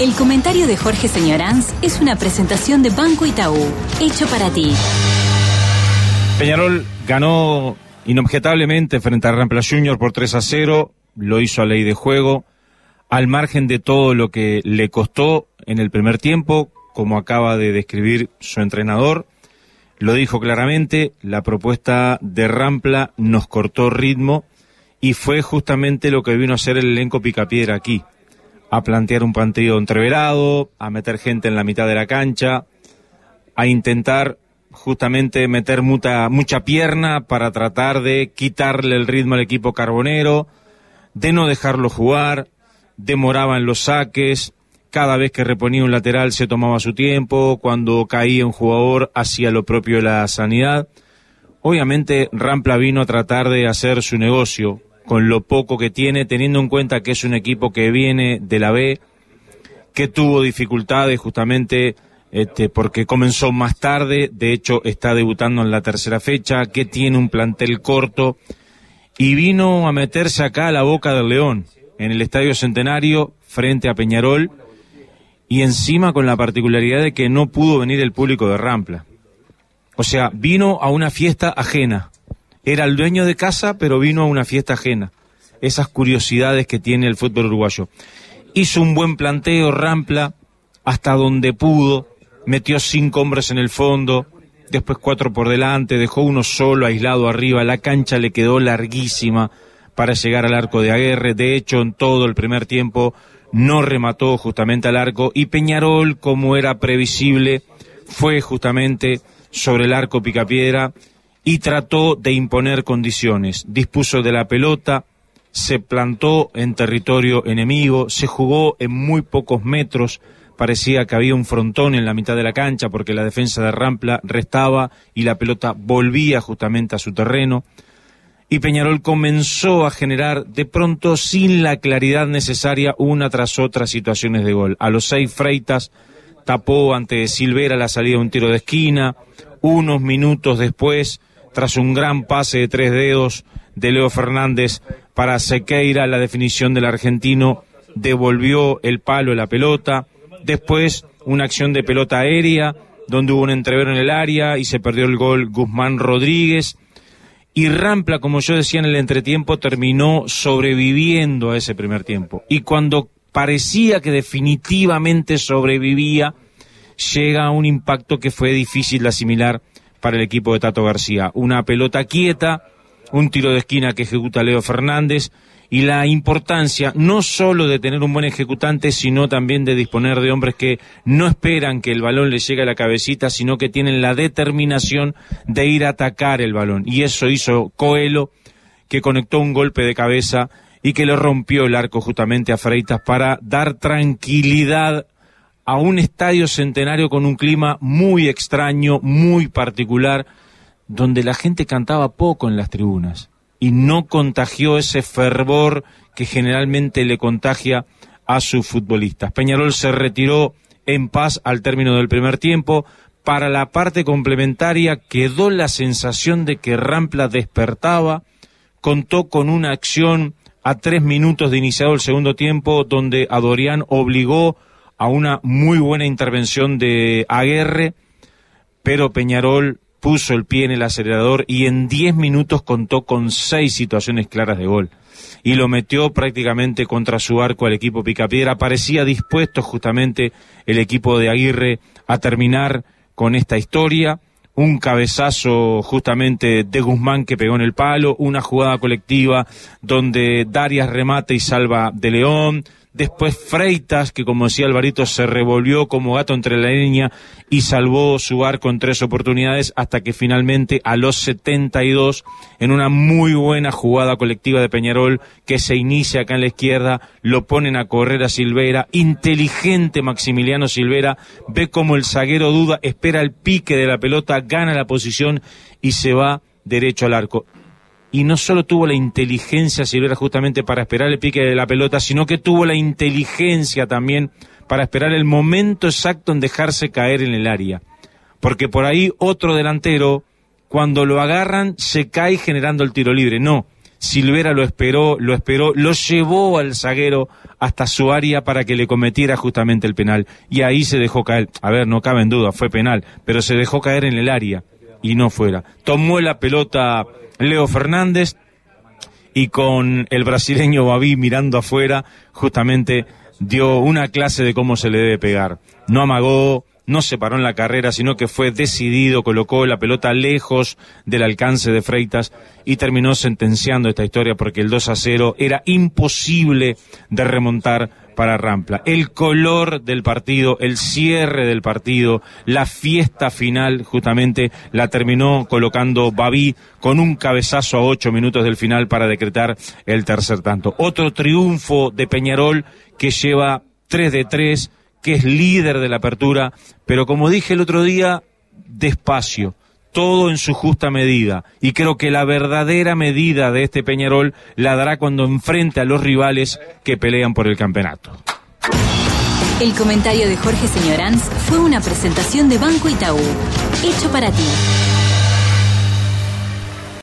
El comentario de Jorge Señoranz es una presentación de Banco Itaú, hecho para ti. Peñarol ganó inobjetablemente frente a Rampla Junior por 3 a 0, lo hizo a ley de juego, al margen de todo lo que le costó en el primer tiempo, como acaba de describir su entrenador. Lo dijo claramente, la propuesta de Rampla nos cortó ritmo y fue justamente lo que vino a hacer el elenco Picapiedra aquí, a plantear un partido entreverado, a meter gente en la mitad de la cancha, a intentar justamente meter mucha, mucha pierna para tratar de quitarle el ritmo al equipo carbonero, de no dejarlo jugar, demoraban los saques, cada vez que reponía un lateral se tomaba su tiempo, cuando caía un jugador hacía lo propio de la sanidad. Obviamente Rampla vino a tratar de hacer su negocio con lo poco que tiene, teniendo en cuenta que es un equipo que viene de la B, que tuvo dificultades justamente este, porque comenzó más tarde, de hecho está debutando en la tercera fecha, que tiene un plantel corto y vino a meterse acá a la boca del León, en el Estadio Centenario, frente a Peñarol, y encima con la particularidad de que no pudo venir el público de Rampla. O sea, vino a una fiesta ajena. Era el dueño de casa, pero vino a una fiesta ajena. Esas curiosidades que tiene el fútbol uruguayo. Hizo un buen planteo, Rampla, hasta donde pudo, metió cinco hombres en el fondo, después cuatro por delante, dejó uno solo, aislado arriba, la cancha le quedó larguísima para llegar al arco de Aguerre, de hecho en todo el primer tiempo no remató justamente al arco. Y Peñarol, como era previsible, fue justamente sobre el arco Picapiedra y trató de imponer condiciones. Dispuso de la pelota, se plantó en territorio enemigo, se jugó en muy pocos metros, parecía que había un frontón en la mitad de la cancha porque la defensa de Rampla restaba y la pelota volvía justamente a su terreno. Y Peñarol comenzó a generar de pronto sin la claridad necesaria una tras otra situaciones de gol. A los seis Freitas tapó ante Silvera la salida de un tiro de esquina. Unos minutos después, tras un gran pase de tres dedos de Leo Fernández para Sequeira, la definición del argentino devolvió el palo la pelota Después, una acción de pelota aérea, donde hubo un entrevero en el área y se perdió el gol Guzmán Rodríguez. Y Rampla, como yo decía en el entretiempo, terminó sobreviviendo a ese primer tiempo. Y cuando parecía que definitivamente sobrevivía, llega un impacto que fue difícil de asimilar para el equipo de Tato García. Una pelota quieta, un tiro de esquina que ejecuta Leo Fernández y la importancia no solo de tener un buen ejecutante, sino también de disponer de hombres que no esperan que el balón les llegue a la cabecita, sino que tienen la determinación de ir a atacar el balón. Y eso hizo Coelho, que conectó un golpe de cabeza y que le rompió el arco justamente a Freitas para dar tranquilidad a un estadio centenario con un clima muy extraño, muy particular, donde la gente cantaba poco en las tribunas y no contagió ese fervor que generalmente le contagia a sus futbolistas. Peñarol se retiró en paz al término del primer tiempo. Para la parte complementaria quedó la sensación de que Rampla despertaba, contó con una acción a tres minutos de iniciado el segundo tiempo donde Adorián obligó a una muy buena intervención de Aguerre, pero Peñarol puso el pie en el acelerador y en 10 minutos contó con seis situaciones claras de gol. Y lo metió prácticamente contra su arco al equipo Picapiedra. Parecía dispuesto justamente el equipo de Aguirre a terminar con esta historia. Un cabezazo justamente de Guzmán que pegó en el palo, una jugada colectiva donde Darias remate y salva de León, Después Freitas, que como decía Alvarito, se revolvió como gato entre la línea y salvó su arco en tres oportunidades hasta que finalmente a los 72, en una muy buena jugada colectiva de Peñarol, que se inicia acá en la izquierda, lo ponen a correr a Silvera. Inteligente Maximiliano Silvera, ve como el zaguero duda, espera el pique de la pelota, gana la posición y se va derecho al arco y no solo tuvo la inteligencia Silvera justamente para esperar el pique de la pelota, sino que tuvo la inteligencia también para esperar el momento exacto en dejarse caer en el área. Porque por ahí otro delantero, cuando lo agarran, se cae generando el tiro libre. No, Silvera lo esperó, lo esperó, lo llevó al zaguero hasta su área para que le cometiera justamente el penal. Y ahí se dejó caer. A ver, no cabe en duda, fue penal, pero se dejó caer en el área y no fuera. Tomó la pelota Leo Fernández y con el brasileño Babi mirando afuera, justamente dio una clase de cómo se le debe pegar. No amagó, no se paró en la carrera, sino que fue decidido, colocó la pelota lejos del alcance de Freitas y terminó sentenciando esta historia porque el 2 a 0 era imposible de remontar para Rampla. El color del partido, el cierre del partido, la fiesta final, justamente la terminó colocando Babi con un cabezazo a ocho minutos del final para decretar el tercer tanto. Otro triunfo de Peñarol que lleva 3 de 3 que es líder de la apertura, pero como dije el otro día, despacio, todo en su justa medida. Y creo que la verdadera medida de este Peñarol la dará cuando enfrente a los rivales que pelean por el campeonato. El comentario de Jorge Señoranz fue una presentación de Banco Itaú, hecho para ti.